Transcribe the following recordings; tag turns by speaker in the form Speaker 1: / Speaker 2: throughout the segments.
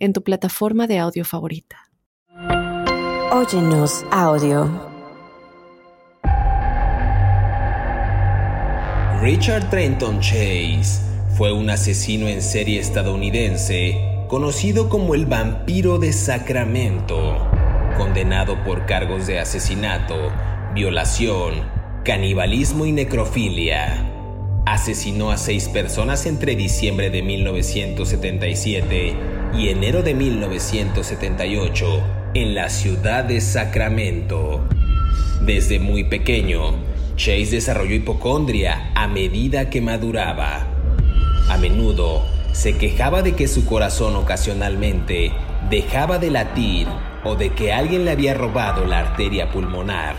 Speaker 1: en tu plataforma de audio favorita.
Speaker 2: Óyenos audio.
Speaker 3: Richard Trenton Chase fue un asesino en serie estadounidense conocido como el vampiro de Sacramento, condenado por cargos de asesinato, violación, canibalismo y necrofilia. Asesinó a seis personas entre diciembre de 1977 y enero de 1978 en la ciudad de Sacramento. Desde muy pequeño, Chase desarrolló hipocondria a medida que maduraba. A menudo se quejaba de que su corazón ocasionalmente dejaba de latir o de que alguien le había robado la arteria pulmonar.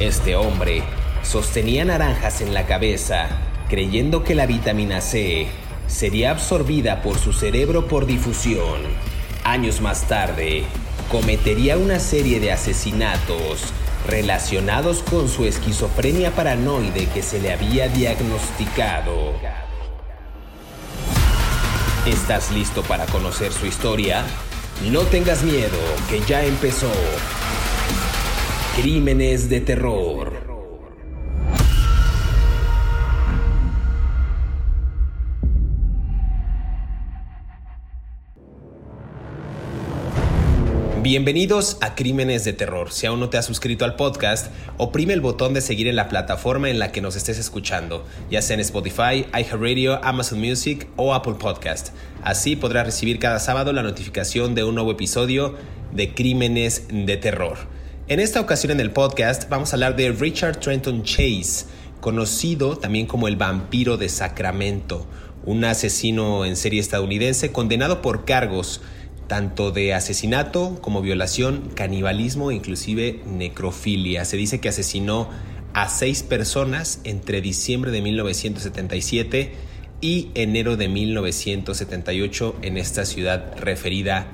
Speaker 3: Este hombre sostenía naranjas en la cabeza, creyendo que la vitamina C sería absorbida por su cerebro por difusión. Años más tarde, cometería una serie de asesinatos relacionados con su esquizofrenia paranoide que se le había diagnosticado. ¿Estás listo para conocer su historia? No tengas miedo, que ya empezó. Crímenes de terror. Bienvenidos a Crímenes de Terror. Si aún no te has suscrito al podcast, oprime el botón de seguir en la plataforma en la que nos estés escuchando, ya sea en Spotify, iHeartRadio, Amazon Music o Apple Podcast. Así podrás recibir cada sábado la notificación de un nuevo episodio de Crímenes de Terror. En esta ocasión en el podcast vamos a hablar de Richard Trenton Chase, conocido también como el vampiro de Sacramento, un asesino en serie estadounidense condenado por cargos tanto de asesinato como violación, canibalismo e inclusive necrofilia. Se dice que asesinó a seis personas entre diciembre de 1977 y enero de 1978 en esta ciudad referida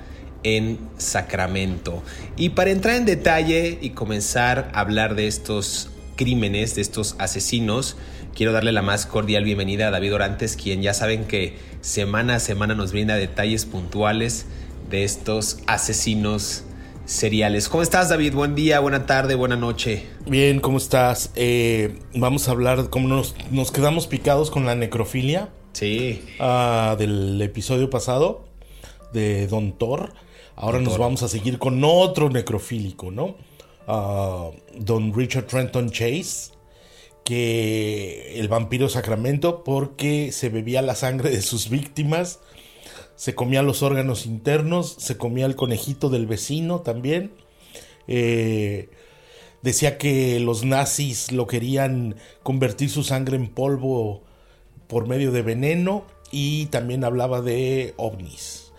Speaker 3: en Sacramento. Y para entrar en detalle y comenzar a hablar de estos crímenes, de estos asesinos, quiero darle la más cordial bienvenida a David Orantes, quien ya saben que semana a semana nos brinda detalles puntuales de estos asesinos seriales. ¿Cómo estás, David? Buen día, buena tarde, buena noche.
Speaker 4: Bien, ¿cómo estás? Eh, vamos a hablar, como nos, nos, quedamos picados con la necrofilia.
Speaker 3: Sí.
Speaker 4: Uh, del episodio pasado de Don Thor. Ahora Don nos Thor. vamos a seguir con otro necrofílico, ¿no? Uh, Don Richard Trenton Chase. Que el vampiro Sacramento, porque se bebía la sangre de sus víctimas se comía los órganos internos, se comía el conejito del vecino también. Eh, decía que los nazis lo querían convertir su sangre en polvo por medio de veneno y también hablaba de ovnis.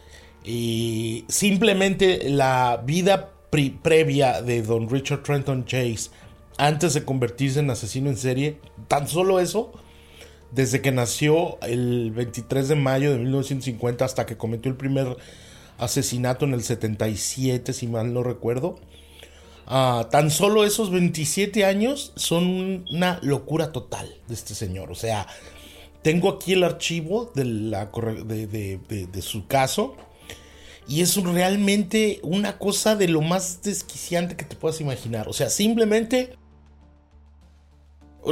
Speaker 4: Y simplemente la vida pre previa de don Richard Trenton Chase antes de convertirse en asesino en serie, tan solo eso desde que nació el 23 de mayo de 1950 hasta que cometió el primer asesinato en el 77, si mal no recuerdo. Uh, tan solo esos 27 años son una locura total de este señor. O sea, tengo aquí el archivo de, la, de, de su caso. Y es realmente una cosa de lo más desquiciante que te puedas imaginar. O sea, simplemente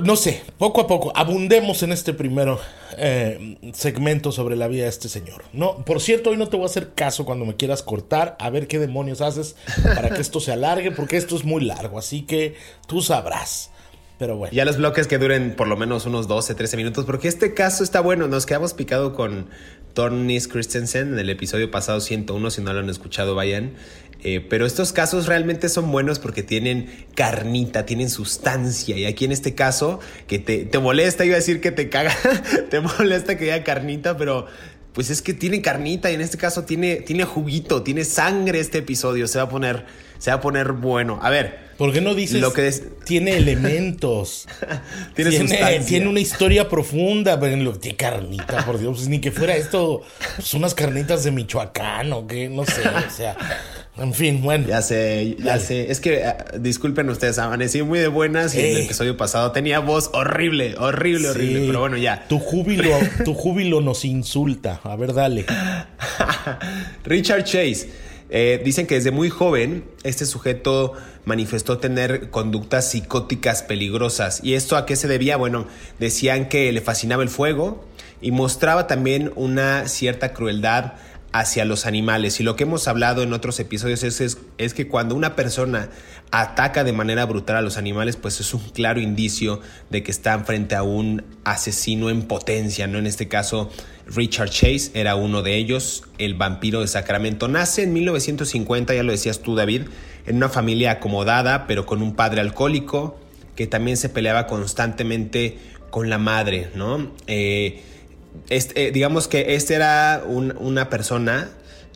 Speaker 4: no sé, poco a poco, abundemos en este primer eh, segmento sobre la vida de este señor. No, por cierto, hoy no te voy a hacer caso cuando me quieras cortar, a ver qué demonios haces para que esto se alargue, porque esto es muy largo, así que tú sabrás. Pero bueno.
Speaker 3: Ya los bloques que duren por lo menos unos 12, 13 minutos, porque este caso está bueno. Nos quedamos picado con Tornis Christensen en el episodio pasado 101. Si no lo han escuchado, vayan. Eh, pero estos casos realmente son buenos porque tienen carnita, tienen sustancia. Y aquí en este caso, que te, te molesta, iba a decir que te caga, te molesta que haya carnita, pero pues es que tiene carnita y en este caso tiene, tiene juguito, tiene sangre este episodio. Se va a poner, se va a poner bueno. A ver.
Speaker 4: ¿Por qué no dices lo que tiene elementos? tiene, tiene, tiene, una historia profunda, pero tiene carnita, por Dios, pues ni que fuera esto, pues unas carnitas de Michoacán o qué, no sé, o sea, en fin, bueno.
Speaker 3: Ya sé, ya sé. Es que, ah, disculpen ustedes, amanecí muy de buenas y el eh. episodio pasado tenía voz horrible, horrible, horrible. Pero bueno, ya.
Speaker 4: Tu júbilo, tu júbilo nos insulta. A ver, dale.
Speaker 3: Richard Chase. Eh, dicen que desde muy joven este sujeto manifestó tener conductas psicóticas peligrosas. ¿Y esto a qué se debía? Bueno, decían que le fascinaba el fuego y mostraba también una cierta crueldad hacia los animales. Y lo que hemos hablado en otros episodios es, es, que cuando una persona ataca de manera brutal a los animales, pues es un claro indicio de que están frente a un asesino en potencia, ¿no? En este caso, Richard Chase era uno de ellos, el vampiro de Sacramento. Nace en 1950, ya lo decías tú, David, en una familia acomodada, pero con un padre alcohólico que también se peleaba constantemente con la madre, ¿no? Eh, este, digamos que este era una persona,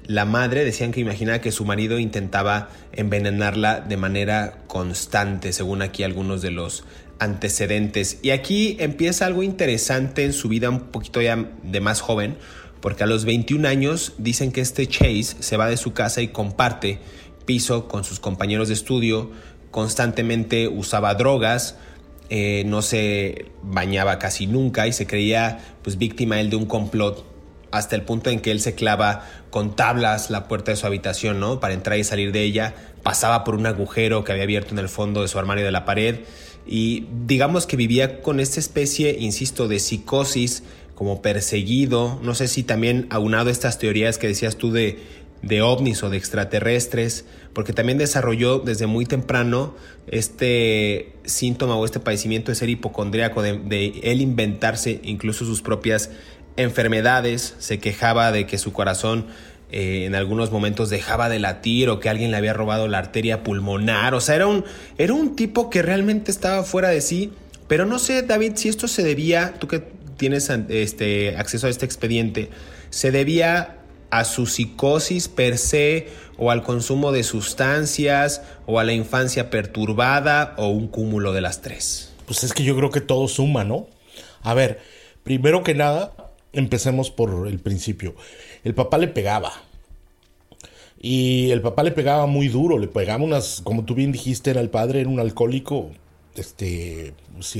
Speaker 3: la madre, decían que imaginaba que su marido intentaba envenenarla de manera constante, según aquí algunos de los antecedentes. Y aquí empieza algo interesante en su vida un poquito ya de más joven, porque a los 21 años dicen que este Chase se va de su casa y comparte piso con sus compañeros de estudio, constantemente usaba drogas, eh, no se bañaba casi nunca y se creía pues víctima él de un complot hasta el punto en que él se clava con tablas la puerta de su habitación, ¿no? Para entrar y salir de ella, pasaba por un agujero que había abierto en el fondo de su armario de la pared. Y digamos que vivía con esta especie, insisto, de psicosis, como perseguido, no sé si también aunado estas teorías que decías tú de de ovnis o de extraterrestres, porque también desarrolló desde muy temprano este síntoma o este padecimiento de ser hipocondríaco, de, él inventarse incluso sus propias enfermedades, se quejaba de que su corazón eh, en algunos momentos dejaba de latir o que alguien le había robado la arteria pulmonar, o sea, era un, era un tipo que realmente estaba fuera de sí, pero no sé, David, si esto se debía, tú que tienes este, acceso a este expediente, se debía a su psicosis per se o al consumo de sustancias o a la infancia perturbada o un cúmulo de las tres?
Speaker 4: Pues es que yo creo que todo suma, ¿no? A ver, primero que nada, empecemos por el principio. El papá le pegaba. Y el papá le pegaba muy duro, le pegaba unas, como tú bien dijiste, era el padre, era un alcohólico, este,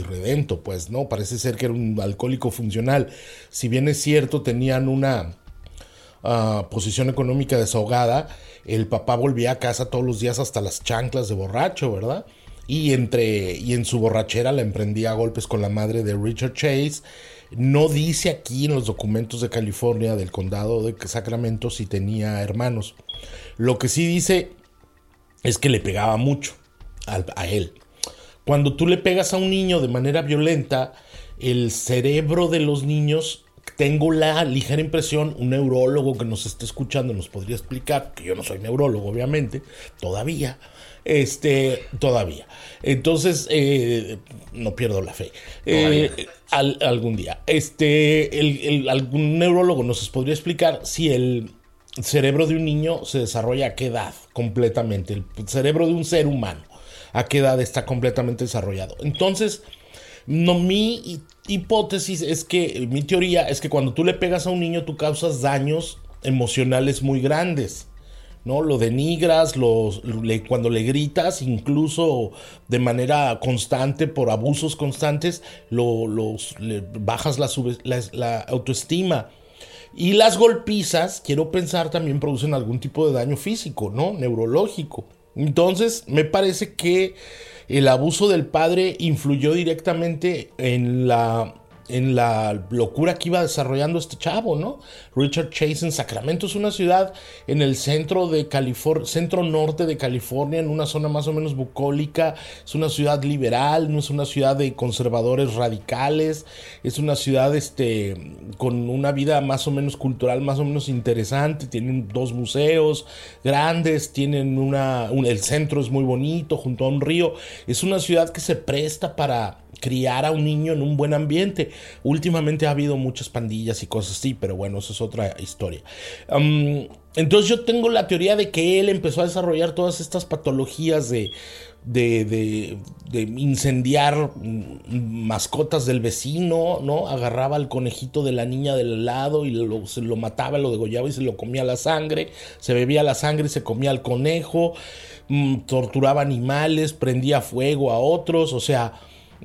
Speaker 4: redento, pues, ¿no? Parece ser que era un alcohólico funcional. Si bien es cierto, tenían una posición económica desahogada, el papá volvía a casa todos los días hasta las chanclas de borracho, ¿verdad? Y, entre, y en su borrachera le emprendía golpes con la madre de Richard Chase. No dice aquí en los documentos de California del condado de Sacramento si tenía hermanos. Lo que sí dice es que le pegaba mucho a él. Cuando tú le pegas a un niño de manera violenta, el cerebro de los niños tengo la ligera impresión, un neurólogo que nos esté escuchando nos podría explicar, que yo no soy neurólogo, obviamente, todavía, este, todavía. Entonces, eh, no pierdo la fe. Eh, algún día. Este, el, algún neurólogo nos podría explicar si el cerebro de un niño se desarrolla a qué edad completamente, el cerebro de un ser humano, a qué edad está completamente desarrollado. Entonces, no, mi hipótesis es que, mi teoría es que cuando tú le pegas a un niño, tú causas daños emocionales muy grandes. ¿no? Lo denigras, cuando le gritas, incluso de manera constante, por abusos constantes, lo, bajas la, la, autoestima. Y las golpizas, quiero pensar, también producen algún tipo de daño físico, ¿no? Neurológico. Entonces, me parece que el abuso del padre influyó directamente en la en la locura que iba desarrollando este chavo, ¿no? Richard Chase en Sacramento es una ciudad en el centro de California, centro norte de California, en una zona más o menos bucólica, es una ciudad liberal, no es una ciudad de conservadores radicales, es una ciudad este con una vida más o menos cultural, más o menos interesante, tienen dos museos grandes, tienen una el centro es muy bonito junto a un río, es una ciudad que se presta para criar a un niño en un buen ambiente. Últimamente ha habido muchas pandillas y cosas así, pero bueno, eso es otra historia. entonces yo tengo la teoría de que él empezó a desarrollar todas estas patologías de de, de, incendiar mascotas del vecino, ¿no? Agarraba al conejito de la niña del lado y lo, se lo mataba, lo degollaba y se lo comía la sangre, se bebía la sangre y se comía al conejo, mm, torturaba animales, prendía fuego a otros, o sea,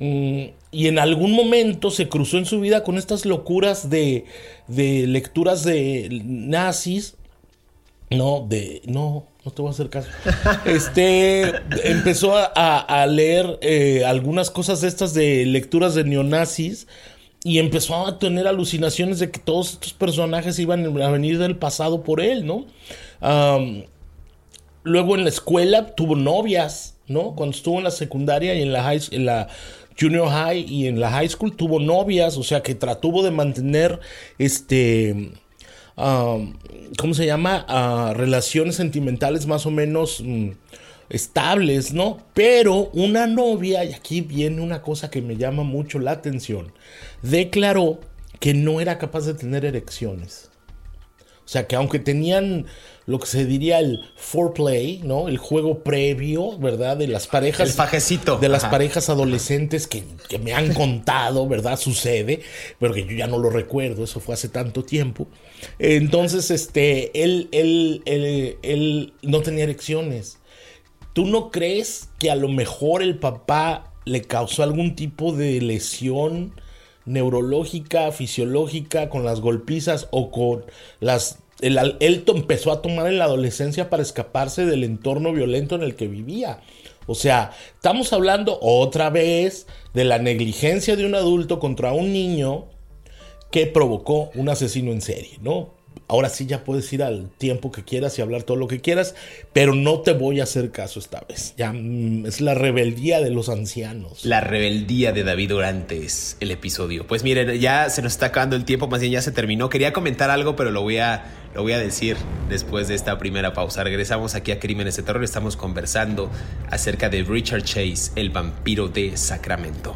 Speaker 4: y en algún momento se cruzó en su vida con estas locuras de, de lecturas de nazis, no, de, no, no te voy a hacer caso. Este empezó a, leer eh, algunas cosas de estas de lecturas de neonazis y empezó a tener alucinaciones de que todos estos personajes iban a venir del pasado por él, ¿no? luego en la escuela tuvo novias, ¿no? Cuando estuvo en la secundaria y en la, high, en la junior high y en la high school tuvo novias, o sea que trató de mantener este ¿cómo se llama? relaciones sentimentales más o menos mm, estables, ¿no? Pero una novia, y aquí viene una cosa que me llama mucho la atención, declaró que no era capaz de tener erecciones. O sea, que aunque tenían lo que se diría el foreplay, ¿no? El juego previo, ¿verdad? De las parejas.
Speaker 3: El fajecito.
Speaker 4: De las parejas adolescentes que, me han contado, ¿verdad? Sucede, pero que yo ya no lo recuerdo, eso fue hace tanto tiempo. Entonces, este, él, él, él, él no tenía erecciones. ¿Tú no crees que a lo mejor el papá le causó algún tipo de lesión? Neurológica, fisiológica, con las golpizas o con las... El, él empezó a tomar en la adolescencia para escaparse del entorno violento en el que vivía. O sea, estamos hablando otra vez de la negligencia de un adulto contra un niño que provocó un asesino en serie, ¿no? Ahora sí ya puedes ir al tiempo que quieras y hablar todo lo que quieras, pero no te voy a hacer caso esta vez. Ya mm, es la rebeldía de los ancianos.
Speaker 3: La rebeldía de David Orantes, el episodio. Pues miren, ya se nos está acabando el tiempo, más bien ya se terminó. Quería comentar algo, pero lo voy a, lo voy a decir después de esta primera pausa. Regresamos aquí a Crímenes de Terror, estamos conversando acerca de Richard Chase, el vampiro de Sacramento.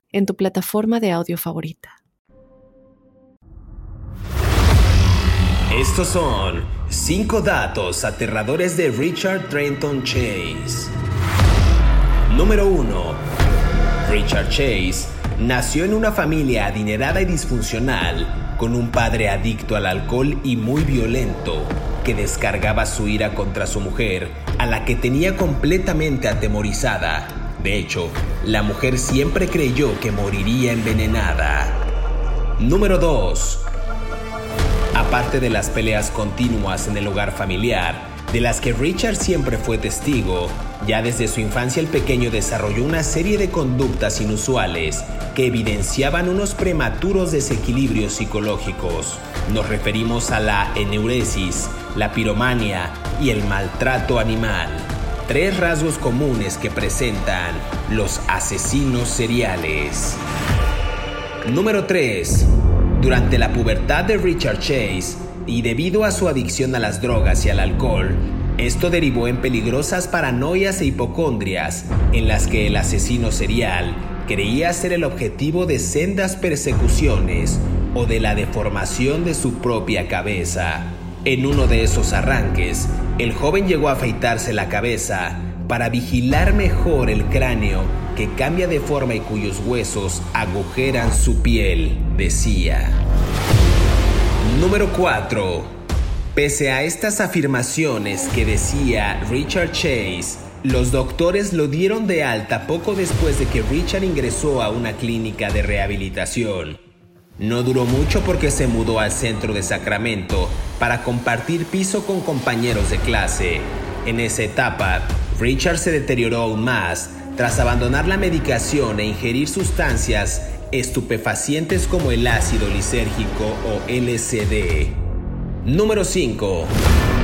Speaker 1: en tu plataforma de audio favorita.
Speaker 3: Estos son 5 datos aterradores de Richard Trenton Chase. Número 1. Richard Chase nació en una familia adinerada y disfuncional, con un padre adicto al alcohol y muy violento, que descargaba su ira contra su mujer, a la que tenía completamente atemorizada de hecho, la mujer siempre creyó que moriría envenenada. Número 2. Aparte de las peleas continuas en el hogar familiar, de las que Richard siempre fue testigo, ya desde su infancia el pequeño desarrolló una serie de conductas inusuales que evidenciaban unos prematuros desequilibrios psicológicos. Nos referimos a la eneuresis, la piromania y el maltrato animal tres rasgos comunes que presentan los asesinos seriales. Número 3. Durante la pubertad de Richard Chase, y debido a su adicción a las drogas y al alcohol, esto derivó en peligrosas paranoias e hipocondrias en las que el asesino serial creía ser el objetivo de sendas persecuciones o de la deformación de su propia cabeza. En uno de esos arranques, el joven llegó a afeitarse la cabeza para vigilar mejor el cráneo que cambia de forma y cuyos huesos agujeran su piel, decía. Número 4. Pese a estas afirmaciones que decía Richard Chase, los doctores lo dieron de alta poco después de que Richard ingresó a una clínica de rehabilitación. No duró mucho porque se mudó al centro de Sacramento para compartir piso con compañeros de clase. En esa etapa, Richard se deterioró aún más tras abandonar la medicación e ingerir sustancias estupefacientes como el ácido lisérgico o LSD. Número 5.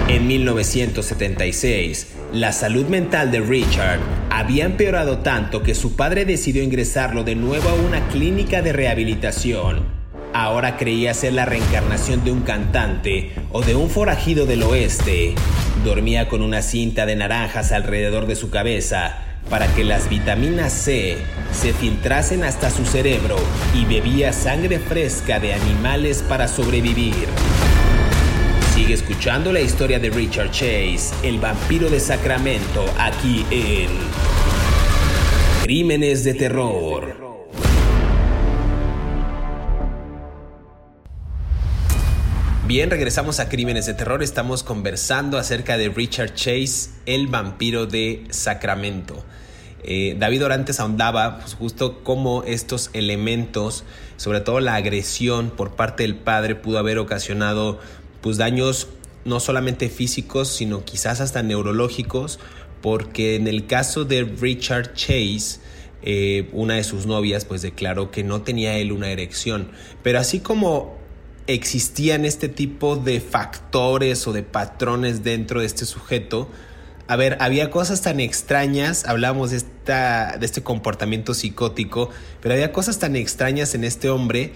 Speaker 3: En 1976, la salud mental de Richard había empeorado tanto que su padre decidió ingresarlo de nuevo a una clínica de rehabilitación. Ahora creía ser la reencarnación de un cantante o de un forajido del oeste. Dormía con una cinta de naranjas alrededor de su cabeza para que las vitaminas C se filtrasen hasta su cerebro y bebía sangre fresca de animales para sobrevivir. Sigue escuchando la historia de Richard Chase, el vampiro de Sacramento, aquí en Crímenes de Terror. Bien, regresamos a Crímenes de Terror. Estamos conversando acerca de Richard Chase, el vampiro de Sacramento. Eh, David Orantes ahondaba pues, justo cómo estos elementos, sobre todo la agresión por parte del padre, pudo haber ocasionado pues daños no solamente físicos, sino quizás hasta neurológicos, porque en el caso de Richard Chase, eh, una de sus novias pues declaró que no tenía él una erección. Pero así como existían este tipo de factores o de patrones dentro de este sujeto, a ver, había cosas tan extrañas, hablamos de, esta, de este comportamiento psicótico, pero había cosas tan extrañas en este hombre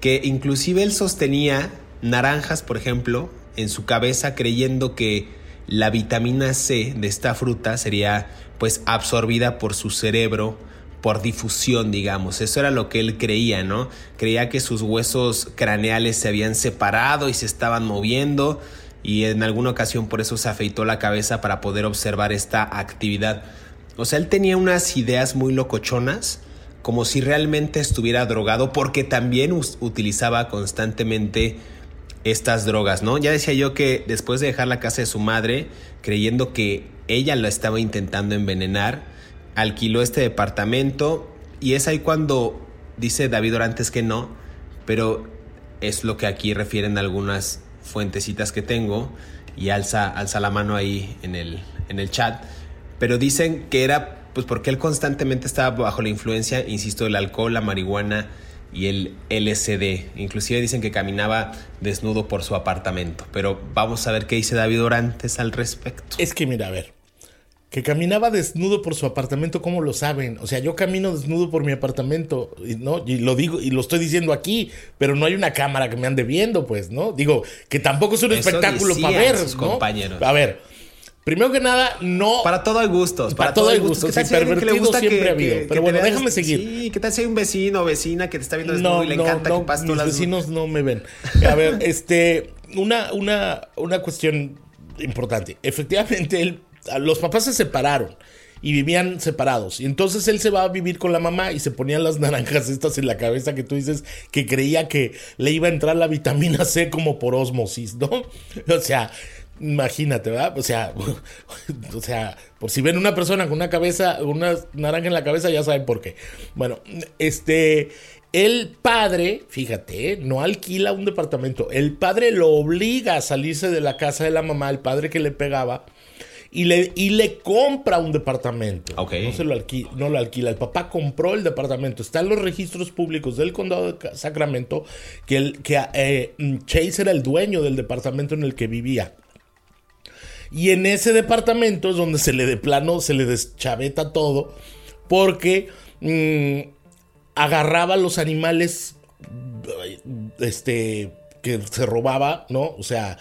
Speaker 3: que inclusive él sostenía naranjas, por ejemplo, en su cabeza creyendo que la vitamina C de esta fruta sería pues absorbida por su cerebro por difusión, digamos. Eso era lo que él creía, ¿no? Creía que sus huesos craneales se habían separado y se estaban moviendo y en alguna ocasión por eso se afeitó la cabeza para poder observar esta actividad. O sea, él tenía unas ideas muy locochonas como si realmente estuviera drogado porque también utilizaba constantemente estas drogas, ¿no? Ya decía yo que después de dejar la casa de su madre, creyendo que ella lo estaba intentando envenenar, alquiló este departamento y es ahí cuando dice David Orantes que no, pero es lo que aquí refieren algunas fuentecitas que tengo y alza, alza la mano ahí en el, en el chat, pero dicen que era pues porque él constantemente estaba bajo la influencia, insisto, del alcohol, la marihuana, y el LCD. Inclusive dicen que caminaba desnudo por su apartamento. Pero vamos a ver qué dice David Orantes al respecto.
Speaker 4: Es que mira, a ver. Que caminaba desnudo por su apartamento, ¿cómo lo saben? O sea, yo camino desnudo por mi apartamento, ¿no? Y lo digo, y lo estoy diciendo aquí, pero no hay una cámara que me ande viendo, pues, ¿no? Digo, que tampoco es un espectáculo para ver, sus
Speaker 3: compañeros.
Speaker 4: A ver, Primero que nada, no.
Speaker 3: Para todo hay gustos.
Speaker 4: Para, todo hay gustos. Sí, pervertido le gusta siempre ha habido. Pero bueno, déjame seguir.
Speaker 3: Sí, ¿qué tal si hay un vecino o vecina que te está viendo desnudo y le encanta que pases
Speaker 4: Los vecinos no me ven. A ver, este. Una, una, una cuestión importante. Efectivamente, él, los papás se separaron y vivían separados. Y entonces él se va a vivir con la mamá y se ponían las naranjas estas en la cabeza que tú dices que creía que le iba a entrar la vitamina C como por osmosis, ¿no? O sea, Imagínate, ¿verdad? O sea, o sea, por si ven una persona con una cabeza, una naranja en la cabeza, ya saben por qué. Bueno, este, el padre, fíjate, no alquila un departamento. El padre lo obliga a salirse de la casa de la mamá, el padre que le pegaba, y le, y le compra un departamento. No, se lo alquila, no lo alquila. El papá compró el departamento. Está en los registros públicos del condado de Sacramento que, el, que eh, Chase era el dueño del departamento en el que vivía. Y en ese departamento es donde se le de plano, se le deschaveta todo, porque mm, agarraba los animales este, que se robaba, ¿no? O sea,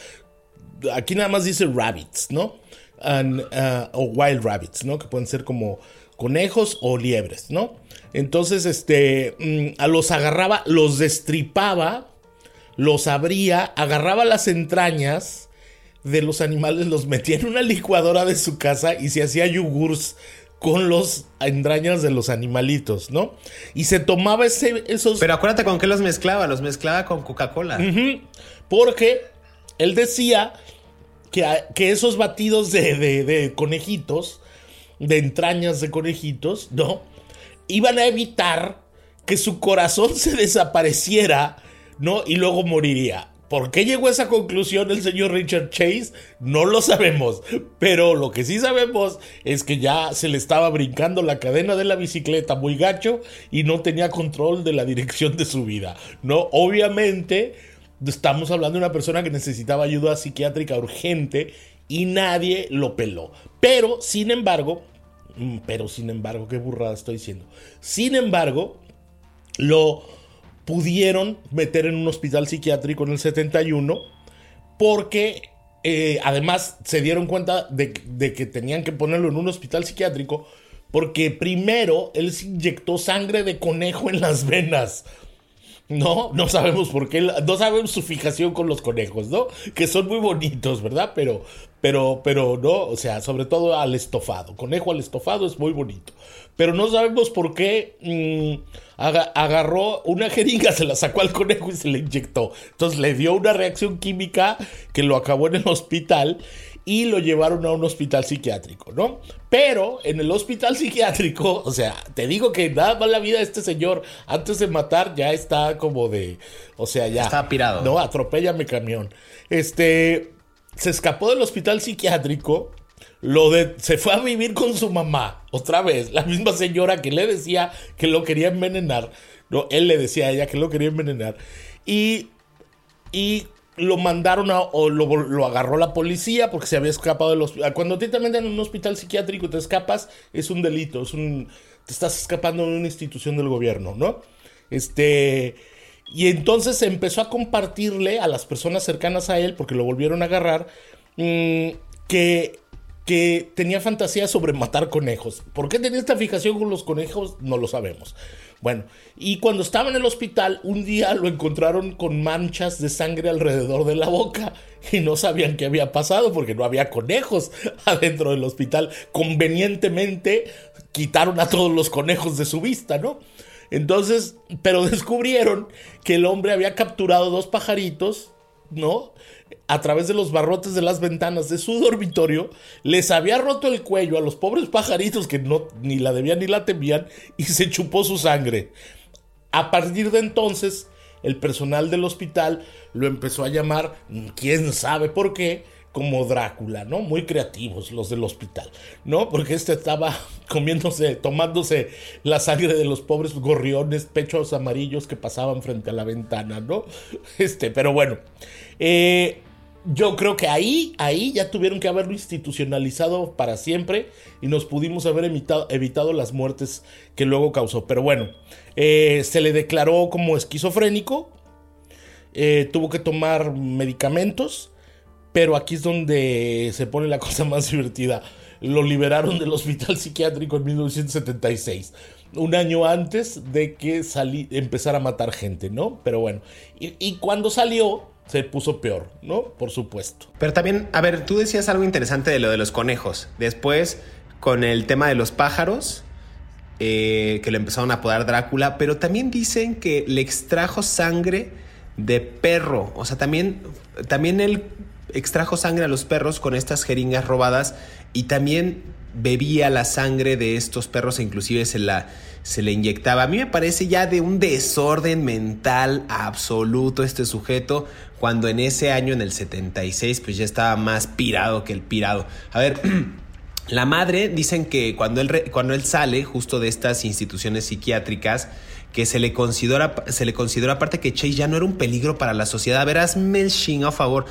Speaker 4: aquí nada más dice rabbits, ¿no? Uh, o wild rabbits, ¿no? Que pueden ser como conejos o liebres, ¿no? Entonces, este, mm, a los agarraba, los destripaba, los abría, agarraba las entrañas, de los animales los metía en una licuadora de su casa y se hacía yogurts con los entrañas de los animalitos, ¿no? Y se tomaba ese, esos...
Speaker 3: Pero acuérdate con qué los mezclaba, los mezclaba con Coca-Cola.
Speaker 4: Porque él decía que, esos batidos de, de, conejitos, de entrañas de conejitos, ¿no? Iban a evitar que su corazón se desapareciera, ¿no? Y luego moriría ¿Por qué llegó a esa conclusión el señor Richard Chase? No lo sabemos. Pero lo que sí sabemos es que ya se le estaba brincando la cadena de la bicicleta muy gacho y no tenía control de la dirección de su vida. No, obviamente estamos hablando de una persona que necesitaba ayuda psiquiátrica urgente y nadie lo peló. Pero, sin embargo, mm, pero sin embargo, qué burrada estoy diciendo. Sin embargo, lo pudieron meter en un hospital psiquiátrico en el 71 porque eh, además se dieron cuenta de, de, que tenían que ponerlo en un hospital psiquiátrico porque primero él se inyectó sangre de conejo en las venas. No, no sabemos por qué, no sabemos su fijación con los conejos, ¿no? Que son muy bonitos, ¿verdad? Pero, pero, pero no, o sea, sobre todo al estofado. Conejo al estofado es muy bonito. Pero no sabemos por qué mm, agarró una jeringa, se la sacó al conejo y se le inyectó. Entonces le dio una reacción química que lo acabó en el hospital y lo llevaron a un hospital psiquiátrico, ¿no? Pero en el hospital psiquiátrico, o sea, te digo que nada más la vida de este señor antes de matar ya está como de, o sea, ya.
Speaker 3: Está pirado.
Speaker 4: No, atropéllame camión. Este, se escapó del hospital psiquiátrico, lo de, se fue a vivir con su mamá, otra vez, la misma señora que le decía que lo quería envenenar, no, él le decía a ella que lo quería envenenar, y, y lo mandaron a, o lo, agarró la policía porque se había escapado del hospital. Cuando te meten en un hospital psiquiátrico y te escapas, es un delito, es un, te estás escapando de una institución del gobierno, ¿no? Este, y entonces empezó a compartirle a las personas cercanas a él, porque lo volvieron a agarrar, mm, que que tenía fantasía sobre matar conejos. ¿Por qué tenía esta fijación con los conejos? No lo sabemos. Bueno, y cuando estaba en el hospital, un día lo encontraron con manchas de sangre alrededor de la boca y no sabían qué había pasado porque no había conejos adentro del hospital. Convenientemente quitaron a todos los conejos de su vista, ¿no? Entonces, pero descubrieron que el hombre había capturado dos pajaritos, ¿no? a través de los barrotes de las ventanas de su dormitorio, les había roto el cuello a los pobres pajaritos que no ni la debían ni la temían y se chupó su sangre. A partir de entonces, el personal del hospital lo empezó a llamar, quién sabe por qué, como Drácula, ¿no? Muy creativos los del hospital, ¿no? Porque este estaba comiéndose, tomándose la sangre de los pobres gorriones, pechos amarillos que pasaban frente a la ventana, ¿no? Este, pero bueno, eh, yo creo que ahí, ahí ya tuvieron que haberlo institucionalizado para siempre y nos pudimos haber evitado, las muertes que luego causó. Pero bueno, eh, se le declaró como esquizofrénico, eh, tuvo que tomar medicamentos, pero aquí es donde se pone la cosa más divertida. Lo liberaron del hospital psiquiátrico en 1976 un año antes de que empezara a matar gente, ¿no? Pero bueno, y cuando salió, se puso peor, ¿no? Por supuesto.
Speaker 3: Pero también, a ver, tú decías algo interesante de lo de los conejos. Después, con el tema de los pájaros, eh, que le empezaron a apodar Drácula, pero también dicen que le extrajo sangre de perro. O sea, también, también él extrajo sangre a los perros con estas jeringas robadas y también bebía la sangre de estos perros e inclusive se la se le inyectaba. A mí me parece ya de un desorden mental absoluto este sujeto, cuando en ese año, en el 76, pues ya estaba más pirado que el pirado. A ver, la madre, dicen que cuando él, cuando él sale justo de estas instituciones psiquiátricas, que se le considera, se le considera aparte que Chase ya no era un peligro para la sociedad. Verás, Melching, a favor.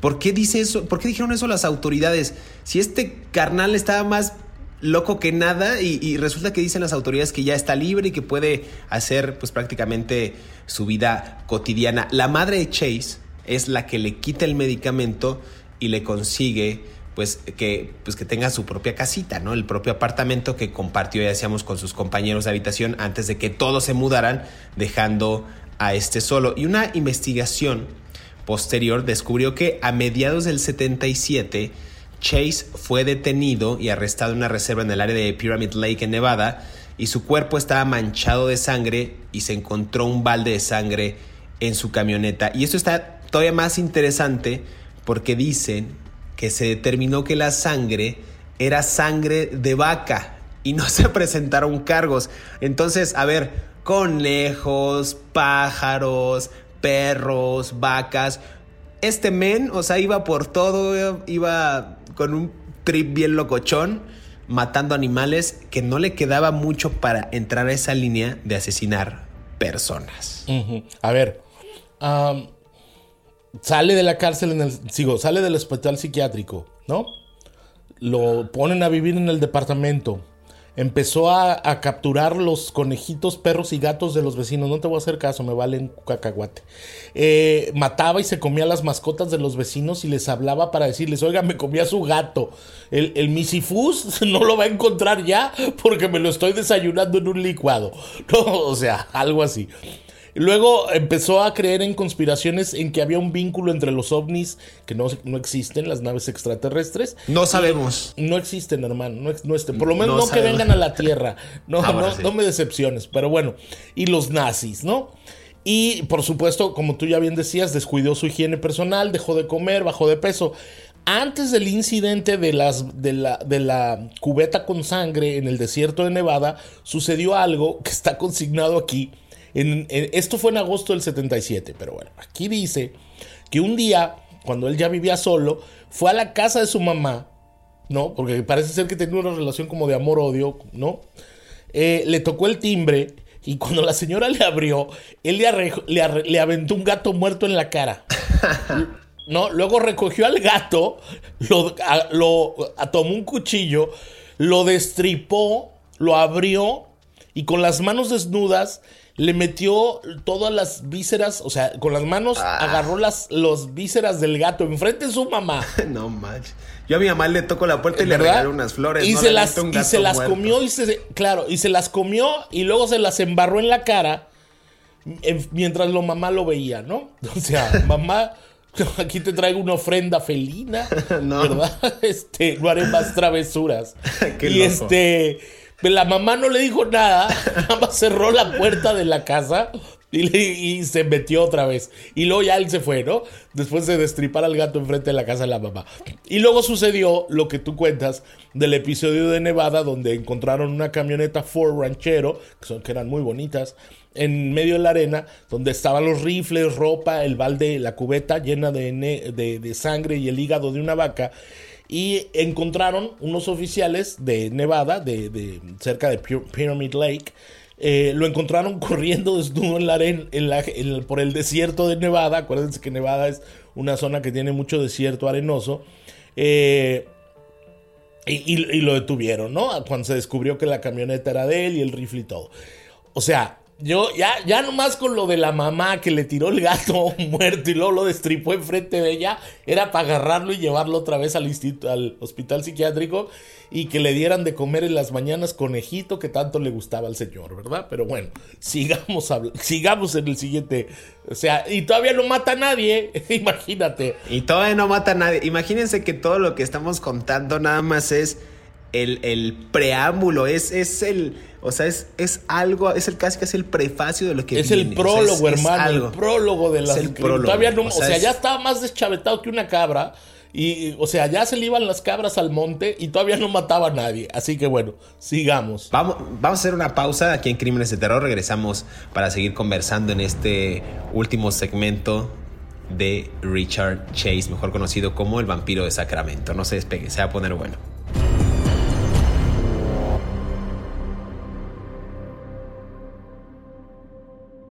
Speaker 3: ¿Por qué dice eso? ¿Por qué dijeron eso las autoridades? Si este carnal estaba más loco que nada y, resulta que dicen las autoridades que ya está libre y que puede hacer pues prácticamente su vida cotidiana. La madre de Chase es la que le quita el medicamento y le consigue pues que, pues que tenga su propia casita, ¿no? El propio apartamento que compartió, ya decíamos, con sus compañeros de habitación antes de que todos se mudaran, dejando a este solo. Y una investigación posterior descubrió que a mediados del 77 Chase fue detenido y arrestado en una reserva en el área de Pyramid Lake en Nevada y su cuerpo estaba manchado de sangre y se encontró un balde de sangre en su camioneta. Y esto está todavía más interesante porque dicen que se determinó que la sangre era sangre de vaca y no se presentaron cargos. Entonces, a ver, conejos, pájaros, perros, vacas, este men, o sea, iba por todo, iba con un trip bien locochón, matando animales, que no le quedaba mucho para entrar a esa línea de asesinar personas.
Speaker 4: A ver, sale de la cárcel en el, sigo, sale del hospital psiquiátrico, ¿no? Lo ponen a vivir en el departamento empezó a, capturar los conejitos, perros y gatos de los vecinos. No te voy a hacer caso, me valen cacahuate. Eh, mataba y se comía las mascotas de los vecinos y les hablaba para decirles, oiga, me comía su gato. El, el misifus no lo va a encontrar ya porque me lo estoy desayunando en un licuado. O sea, algo así. Luego empezó a creer en conspiraciones en que había un vínculo entre los ovnis que no, no existen, las naves extraterrestres.
Speaker 3: No sabemos.
Speaker 4: No existen, hermano. No, estén. Por lo menos no, que vengan a la Tierra. No, ah, no, me decepciones. Pero bueno. Y los nazis, ¿no? Y por supuesto, como tú ya bien decías, descuidó su higiene personal, dejó de comer, bajó de peso. Antes del incidente de, las, de, la, de la cubeta con sangre en el desierto de Nevada, sucedió algo que está consignado aquí esto fue en agosto del 77, pero bueno, aquí dice que un día, cuando él ya vivía solo, fue a la casa de su mamá, ¿no? Porque parece ser que tenía una relación como de amor-odio, ¿no? Eh, le tocó el timbre y cuando la señora le abrió, él le, le, aventó un gato muerto en la cara. ¿No? Luego recogió al gato, lo, lo tomó un cuchillo, lo destripó, lo abrió y con las manos desnudas le metió todas las vísceras, o sea, con las manos ah. agarró las los vísceras del gato enfrente de su mamá.
Speaker 3: no manches. Yo a mi mamá le tocó la puerta y le regalé unas flores.
Speaker 4: Y se las, y se las comió y se, claro, y se las comió y luego se las embarró en la cara mientras lo mamá lo veía, ¿no? O sea, mamá, aquí te traigo una ofrenda felina, ¿verdad? Este, no haré más travesuras. y este la mamá no le dijo nada, nada más cerró la puerta de la casa y, se metió otra vez. Y luego ya él se fue, ¿no? Después de destripar al gato enfrente de la casa de la mamá. Y luego sucedió lo que tú cuentas del episodio de Nevada, donde encontraron una camioneta Ford Ranchero, que, son, que eran muy bonitas, en medio de la arena, donde estaban los rifles, ropa, el balde, la cubeta llena de, de sangre y el hígado de una vaca y encontraron unos oficiales de Nevada, de, cerca de Pyramid Lake, eh, lo encontraron corriendo desnudo en la arena, en por el desierto de Nevada. Acuérdense que Nevada es una zona que tiene mucho desierto arenoso. Eh, y, lo detuvieron, ¿no? Cuando se descubrió que la camioneta era de él y el rifle y todo. O sea, yo ya, ya nomás con lo de la mamá que le tiró el gato muerto y luego lo destripó enfrente de ella, era para agarrarlo y llevarlo otra vez al, al hospital psiquiátrico y que le dieran de comer en las mañanas conejito que tanto le gustaba al señor, ¿verdad? Pero bueno, sigamos, sigamos en el siguiente. O sea, y todavía no mata a nadie, imagínate.
Speaker 3: Y todavía no mata a nadie. Imagínense que todo lo que estamos contando nada más es el, el preámbulo, es, es el o sea, es, es algo, es el casi casi el prefacio de lo que
Speaker 4: Es el prólogo, hermano, el prólogo de la... el Todavía no, o sea, ya estaba más deschavetado que una cabra. Y, o sea, ya se le iban las cabras al monte y todavía no mataba a nadie. Así que bueno, sigamos.
Speaker 3: Vamos, vamos a hacer una pausa aquí en Crímenes de Terror. Regresamos para seguir conversando en este último segmento de Richard Chase, mejor conocido como el vampiro de Sacramento. No se despegue, se va a poner bueno.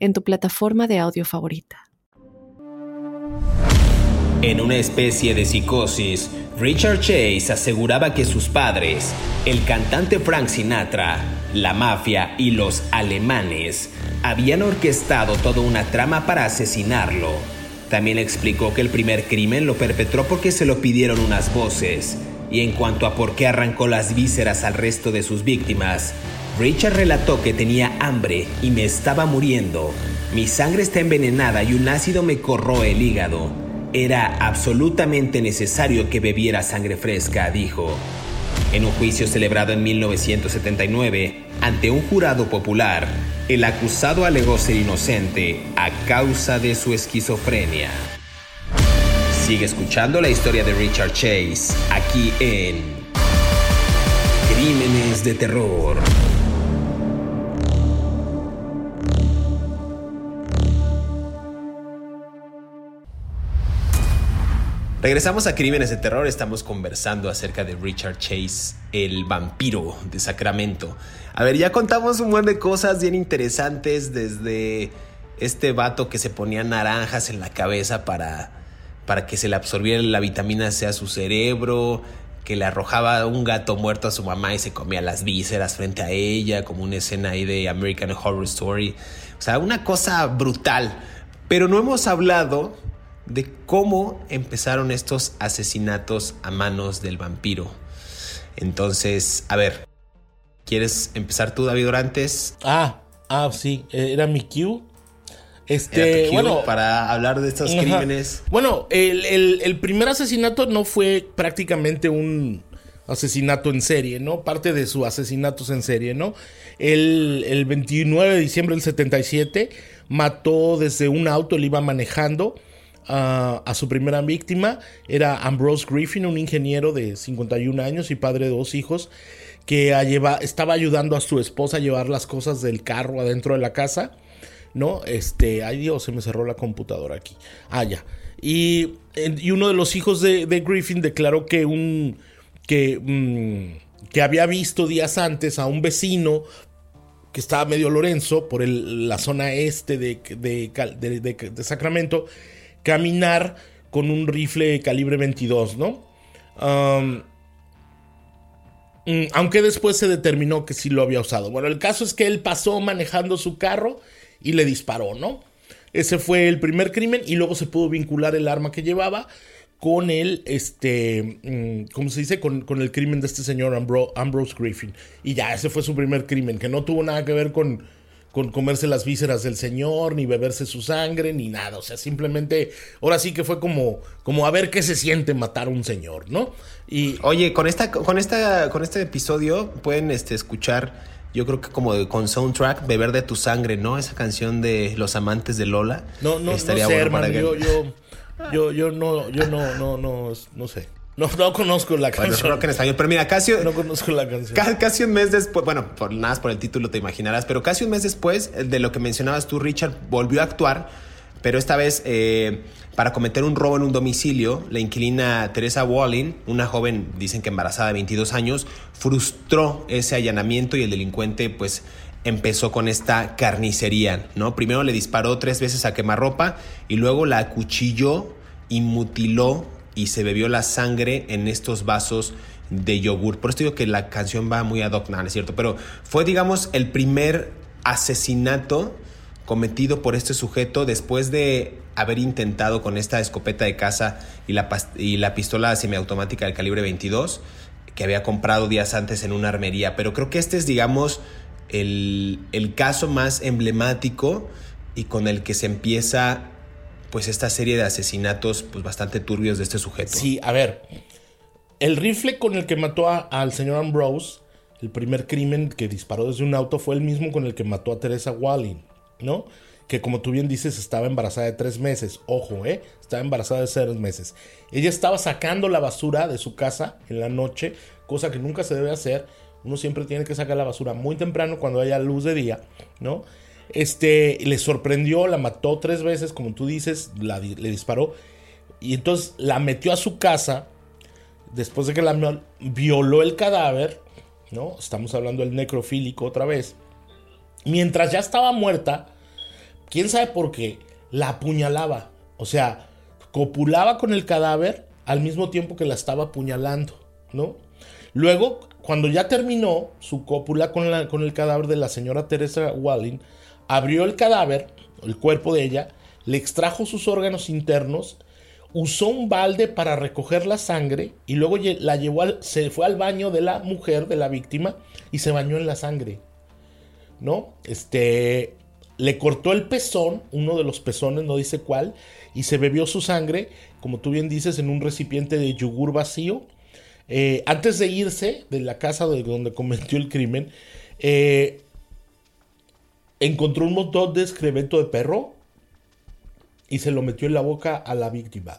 Speaker 1: en tu plataforma de audio favorita.
Speaker 3: En una especie de psicosis, Richard Chase aseguraba que sus padres, el cantante Frank Sinatra, la mafia y los alemanes, habían orquestado toda una trama para asesinarlo. También explicó que el primer crimen lo perpetró porque se lo pidieron unas voces, y en cuanto a por qué arrancó las vísceras al resto de sus víctimas, Richard relató que tenía hambre y me estaba muriendo. Mi sangre está envenenada y un ácido me corroe el hígado. Era absolutamente necesario que bebiera sangre fresca, dijo. En un juicio celebrado en 1979, ante un jurado popular, el acusado alegó ser inocente a causa de su esquizofrenia. Sigue escuchando la historia de Richard Chase aquí en Crímenes de Terror. Regresamos a Crímenes de Terror, estamos conversando acerca de Richard Chase, el vampiro de Sacramento. A ver, ya contamos un buen de cosas bien interesantes, desde este vato que se ponía naranjas en la cabeza para, para que se le absorbiera la vitamina C a su cerebro, que le arrojaba un gato muerto a su mamá y se comía las vísceras frente a ella, como una escena ahí de American Horror Story. O sea, una cosa brutal. Pero no hemos hablado de cómo empezaron estos asesinatos a manos del vampiro. Entonces, a ver, ¿quieres empezar tú, David Orantes?
Speaker 4: Ah, ah, sí, era mi cue.
Speaker 3: Este, bueno, para hablar de estos crímenes.
Speaker 4: Bueno, el, primer asesinato no fue prácticamente un asesinato en serie, ¿no? Parte de su asesinatos en serie, ¿no? El, el 29 de diciembre del 77 mató desde un auto, él iba manejando a, su primera víctima. Era Ambrose Griffin, un ingeniero de 51 años y padre de dos hijos, que estaba ayudando a su esposa a llevar las cosas del carro adentro de la casa. ¿No? Este, ay Dios, se me cerró la computadora aquí. Ah, ya. Y, uno de los hijos de, Griffin declaró que un. que. Mm, que había visto días antes a un vecino que estaba medio Lorenzo por la zona este de, de Sacramento caminar con un rifle calibre 22, ¿no? Mm, aunque después se determinó que sí lo había usado. Bueno, el caso es que él pasó manejando su carro y le disparó, ¿no? Ese fue el primer crimen y luego se pudo vincular el arma que llevaba con el, este, mm, ¿cómo se dice? Con, el crimen de este señor Ambrose Griffin. Y ya, ese fue su primer crimen, que no tuvo nada que ver con, con comerse las vísceras del Señor, ni beberse su sangre, ni nada. O sea, simplemente, ahora sí que fue como, como a ver qué se siente matar a un señor, ¿no?
Speaker 3: Y. Oye, con esta, con esta, con este episodio pueden este, escuchar. Yo creo que como con soundtrack, Beber de tu sangre, ¿no? Esa canción de Los amantes de Lola.
Speaker 4: No, no, Estaría no sé, hermano, yo, yo, yo, yo no, yo no, no, no, no sé. No, no conozco la canción.
Speaker 3: en español. Pero mira, casi.
Speaker 4: No conozco la canción.
Speaker 3: Casi un mes después. Bueno, por nada por el título te imaginarás. Pero casi un mes después de lo que mencionabas tú, Richard volvió a actuar. Pero esta vez eh, para cometer un robo en un domicilio, la inquilina Teresa Walling, una joven, dicen que embarazada de 22 años, frustró ese allanamiento y el delincuente, pues empezó con esta carnicería, ¿no? Primero le disparó tres veces a quemarropa y luego la acuchilló y mutiló y se bebió la sangre en estos vasos de yogur. Por esto digo que la canción va muy ad hoc, ¿no cierto? Pero fue, digamos, el primer asesinato cometido por este sujeto después de haber intentado con esta escopeta de caza y la, y la pistola semiautomática del calibre 22 que había comprado días antes en una armería. Pero creo que este es, digamos, el, el caso más emblemático y con el que se empieza pues esta serie de asesinatos pues bastante turbios de este sujeto.
Speaker 4: Sí, a ver, el rifle con el que mató al señor Ambrose, el primer crimen que disparó desde un auto fue el mismo con el que mató a Teresa Walling, ¿no? Que como tú bien dices estaba embarazada de tres meses, ojo, ¿eh? Estaba embarazada de seis meses. Ella estaba sacando la basura de su casa en la noche, cosa que nunca se debe hacer. Uno siempre tiene que sacar la basura muy temprano cuando haya luz de día, ¿no? Este, le sorprendió, la mató tres veces, como tú dices, le disparó. Y entonces la metió a su casa. Después de que la violó el cadáver, ¿no? Estamos hablando del necrofílico otra vez. Mientras ya estaba muerta, quién sabe por qué, la apuñalaba. O sea, copulaba con el cadáver al mismo tiempo que la estaba apuñalando, ¿no? Luego, cuando ya terminó su cópula con, la, con el cadáver de la señora Teresa Walling, abrió el cadáver, el cuerpo de ella, le extrajo sus órganos internos, usó un balde para recoger la sangre y luego la llevó al, se fue al baño de la mujer, de la víctima, y se bañó en la sangre. ¿No? Este. le cortó el pezón, uno de los pezones, no dice cuál, y se bebió su sangre, como tú bien dices, en un recipiente de yogur vacío. Eh, antes de irse de la casa donde cometió el crimen, eh, encontró un montón de excremento de perro y se lo metió en la boca a la víctima.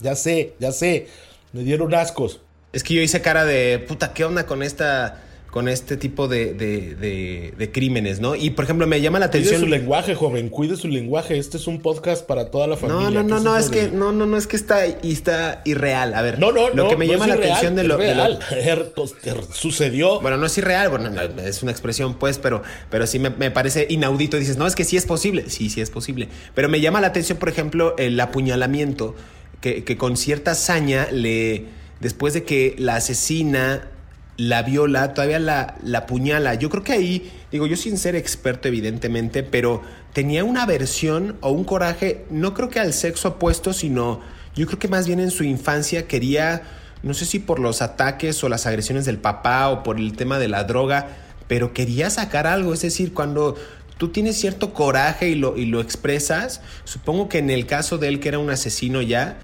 Speaker 4: Ya sé, ya sé, me dieron ascos.
Speaker 3: Es que yo hice cara de, puta, ¿qué onda con esta con este tipo de, de, crímenes, ¿no? Y por ejemplo, me llama la atención.
Speaker 4: Cuide su lenguaje, joven, cuide su lenguaje. Este es un podcast para toda la familia.
Speaker 3: No, no, no, no, es que no, no, no, es que está, está irreal. A ver, no, no, lo que me llama la atención de lo,
Speaker 4: real. sucedió.
Speaker 3: Bueno, no es irreal, bueno, es una expresión, pues, pero, pero sí me, parece inaudito. Dices, no, es que sí es posible. Sí, sí es posible. Pero me llama la atención, por ejemplo, el apuñalamiento que, que con cierta hazaña le. Después de que la asesina la viola, todavía la, la puñala. Yo creo que ahí, digo, yo sin ser experto evidentemente, pero tenía una aversión o un coraje, no creo que al sexo opuesto, sino yo creo que más bien en su infancia quería, no sé si por los ataques o las agresiones del papá o por el tema de la droga, pero quería sacar algo, es decir, cuando tú tienes cierto coraje y lo, y lo expresas, supongo que en el caso de él que era un asesino ya,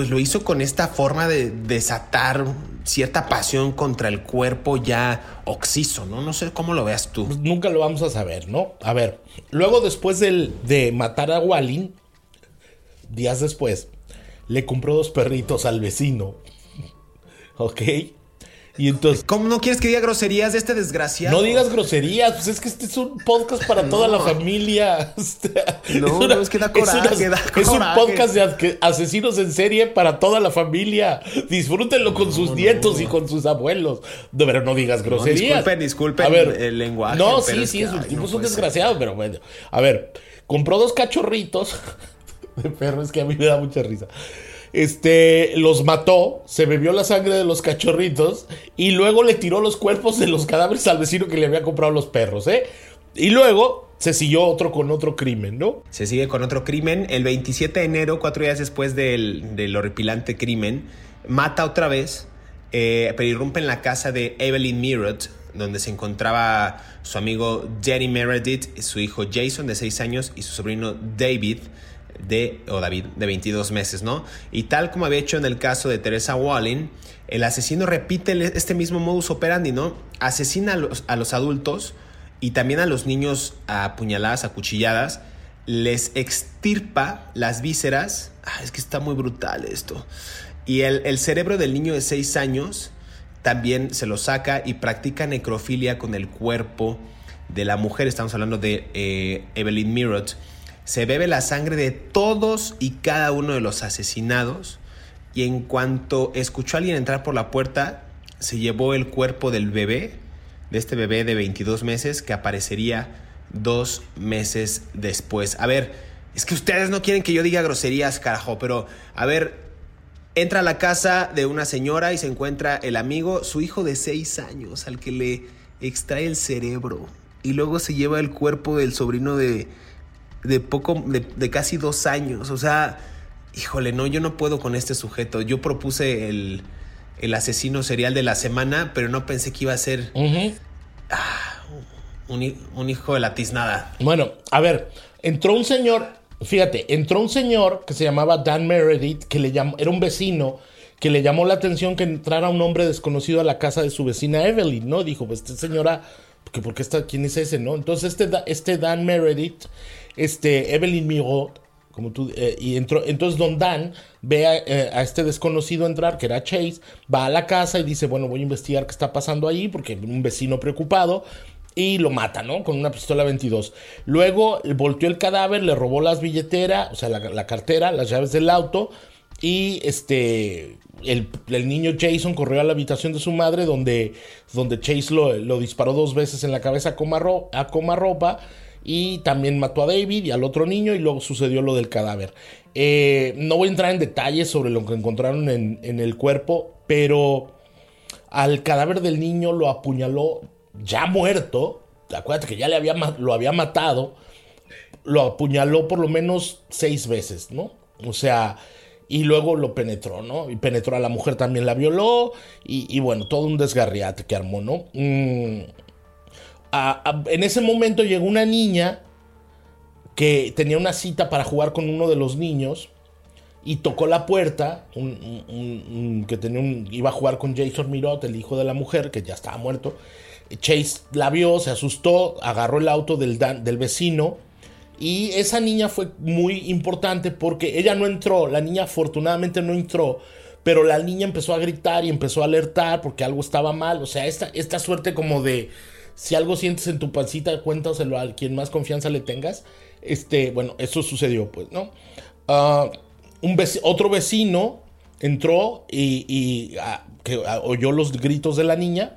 Speaker 3: pues lo hizo con esta forma de desatar cierta pasión contra el cuerpo ya oxiso, ¿no? No sé cómo lo veas tú.
Speaker 4: Pues nunca lo vamos a saber, ¿no? A ver, luego después de matar a Walin, días después, le compró dos perritos al vecino. ¿Ok? Y entonces.
Speaker 3: ¿Cómo no quieres que diga groserías de este desgraciado?
Speaker 4: No digas groserías, pues es que este es un podcast para toda la familia.
Speaker 3: no, es, que da coraje,
Speaker 4: es, un podcast de asesinos en serie para toda la familia. Disfrútenlo con sus nietos y con sus abuelos. pero no digas groserías.
Speaker 3: disculpen, disculpen a ver, el lenguaje.
Speaker 4: No, sí, sí, es, un desgraciado, pero bueno. A ver, compró dos cachorritos de perro, es que a mí me da mucha risa este, los mató, se bebió la sangre de los cachorritos y luego le tiró los cuerpos de los cadáveres al vecino que le había comprado los perros, ¿eh? Y luego se siguió otro con otro crimen, ¿no?
Speaker 3: Se sigue con otro crimen. El 27 de enero, cuatro días después del, horripilante crimen, mata otra vez, eh, pero irrumpe en la casa de Evelyn Mirrott, donde se encontraba su amigo Jenny Meredith, su hijo Jason de 6 años y su sobrino David de, o David, de 22 meses, ¿no? Y tal como había hecho en el caso de Teresa Walling, el asesino repite este mismo modus operandi, ¿no? Asesina a los, a los adultos y también a los niños a puñaladas, a cuchilladas, les extirpa las vísceras. Ah, es que está muy brutal esto. Y el, cerebro del niño de 6 años también se lo saca y practica necrofilia con el cuerpo de la mujer. Estamos hablando de eh, Evelyn Mirrott se bebe la sangre de todos y cada uno de los asesinados y en cuanto escuchó a alguien entrar por la puerta, se llevó el cuerpo del bebé, de este bebé de 22 meses que aparecería dos meses después. A ver, es que ustedes no quieren que yo diga groserías, carajo, pero a ver, entra a la casa de una señora y se encuentra el amigo, su hijo de 6 años, al que le extrae el cerebro y luego se lleva el cuerpo del sobrino de de poco, de, casi dos años. O sea, híjole, no, yo no puedo con este sujeto. Yo propuse el, el asesino serial de la semana, pero no pensé que iba a ser ah, un, hijo de la tiznada.
Speaker 4: Bueno, a ver, entró un señor, fíjate, entró un señor que se llamaba Dan Meredith, que le llamó, era un vecino que le llamó la atención que entrara un hombre desconocido a la casa de su vecina Evelyn, ¿no? Dijo, pues esta señora, que ¿por qué está, quién es ese, no? Entonces este, este Dan Meredith este, Evelyn Mirot, como tú, eh, y entró, entonces Don Dan ve eh, a, este desconocido entrar, que era Chase, va a la casa y dice, bueno, voy a investigar qué está pasando ahí, porque un vecino preocupado, y lo mata, ¿no? Con una pistola 22. Luego volteó el cadáver, le robó las billeteras, o sea, la, cartera, las llaves del auto, y este, el, niño Jason corrió a la habitación de su madre, donde, donde Chase lo, disparó dos veces en la cabeza a, coma, ropa y también mató a David y al otro niño y luego sucedió lo del cadáver. Eh, no voy a entrar en detalles sobre lo que encontraron en, el cuerpo, pero al cadáver del niño lo apuñaló ya muerto. Acuérdate que ya le había, lo había matado. Lo apuñaló por lo menos seis veces, ¿no? O sea, y luego lo penetró, ¿no? Y penetró a la mujer, también la violó. Y, bueno, todo un desgarriate que armó, ¿no? Mm, en ese momento llegó una niña que tenía una cita para jugar con uno de los niños y tocó la puerta, que tenía iba a jugar con Jason Mirot, el hijo de la mujer, que ya estaba muerto. Chase la vio, se asustó, agarró el auto del, del vecino y esa niña fue muy importante porque ella no entró, la niña afortunadamente no entró, pero la niña empezó a gritar y empezó a alertar porque algo estaba mal. O sea, esta, esta suerte como de si algo sientes en tu pancita, cuéntaselo a quien más confianza le tengas. Este, bueno, eso sucedió, pues, ¿no? Uh, un otro vecino entró y, ah, ah, oyó los gritos de la niña,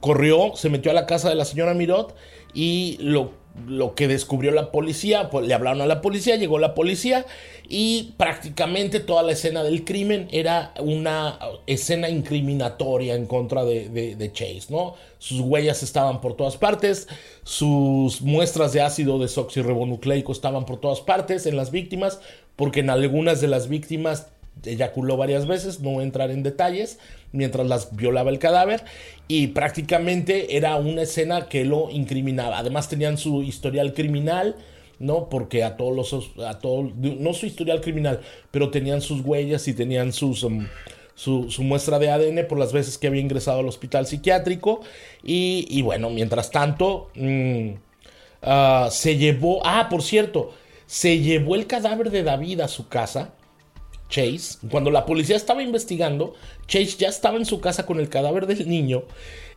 Speaker 4: corrió, se metió a la casa de la señora Mirot y lo lo que descubrió la policía, pues le hablaron a la policía, llegó la policía y prácticamente toda la escena del crimen era una escena incriminatoria en contra de, Chase, ¿no? Sus huellas estaban por todas partes, sus muestras de ácido desoxirribonucleico estaban por todas partes en las víctimas, porque en algunas de las víctimas eyaculó varias veces, no voy a entrar en detalles, mientras las violaba el cadáver y prácticamente era una escena que lo incriminaba. Además tenían su historial criminal, ¿no? Porque a todos los, a todos, no su historial criminal, pero tenían sus huellas y tenían. Um, su, muestra de ADN por las veces que había ingresado al hospital psiquiátrico. Y, bueno, mientras tanto, mm, ah, se llevó, ah, por cierto, se llevó el cadáver de David a su casa Chase, cuando la policía estaba investigando, Chase ya estaba en su casa con el cadáver del niño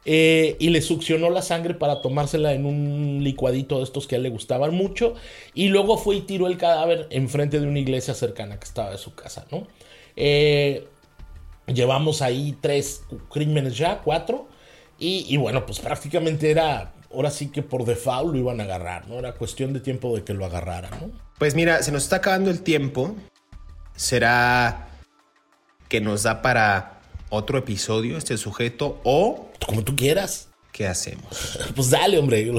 Speaker 4: eh, y le succionó la sangre para tomársela en un licuadito de estos que a él le gustaban mucho y luego fue y tiró el cadáver enfrente de una iglesia cercana que estaba de su casa, ¿no? Eh, llevamos ahí tres crímenes ya, cuatro, y, bueno, pues prácticamente era ahora sí que por default lo iban a agarrar, ¿no? Era cuestión de tiempo de que lo agarraran, ¿no?
Speaker 3: Pues mira, se nos está acabando el tiempo. ¿Será que nos da para otro episodio este sujeto o...
Speaker 4: Como tú quieras.
Speaker 3: ¿Qué hacemos?
Speaker 4: pues dale, hombre.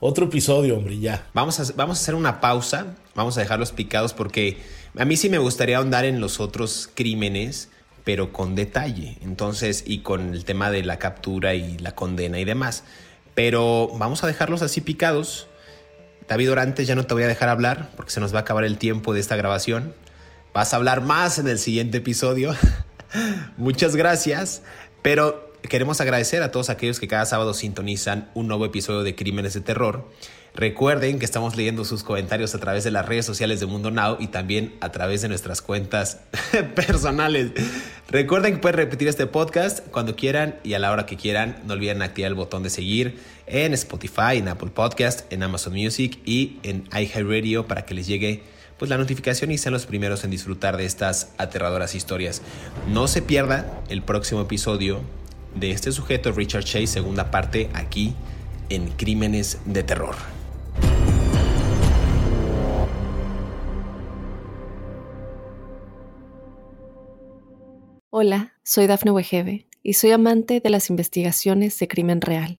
Speaker 4: Otro episodio, hombre, ya.
Speaker 3: Vamos a, vamos a hacer una pausa. Vamos a dejarlos picados porque a mí sí me gustaría ahondar en los otros crímenes, pero con detalle. Entonces, y con el tema de la captura y la condena y demás. Pero vamos a dejarlos así picados. David Orantes, ya no te voy a dejar hablar porque se nos va a acabar el tiempo de esta grabación. Vas a hablar más en el siguiente episodio. Muchas gracias. Pero queremos agradecer a todos aquellos que cada sábado sintonizan un nuevo episodio de Crímenes de Terror. Recuerden que estamos leyendo sus comentarios a través de las redes sociales de Mundo Now y también a través de nuestras cuentas personales. Recuerden que pueden repetir este podcast cuando quieran y a la hora que quieran. No olviden activar el botón de seguir en Spotify, en Apple Podcast, en Amazon Music y en iHeartRadio para que les llegue pues la notificación y sean los primeros en disfrutar de estas aterradoras historias. No se pierda el próximo episodio de este sujeto, Richard Chase, segunda parte aquí en Crímenes de Terror.
Speaker 1: Hola, soy Dafne Wegebe y soy amante de las investigaciones de crimen real.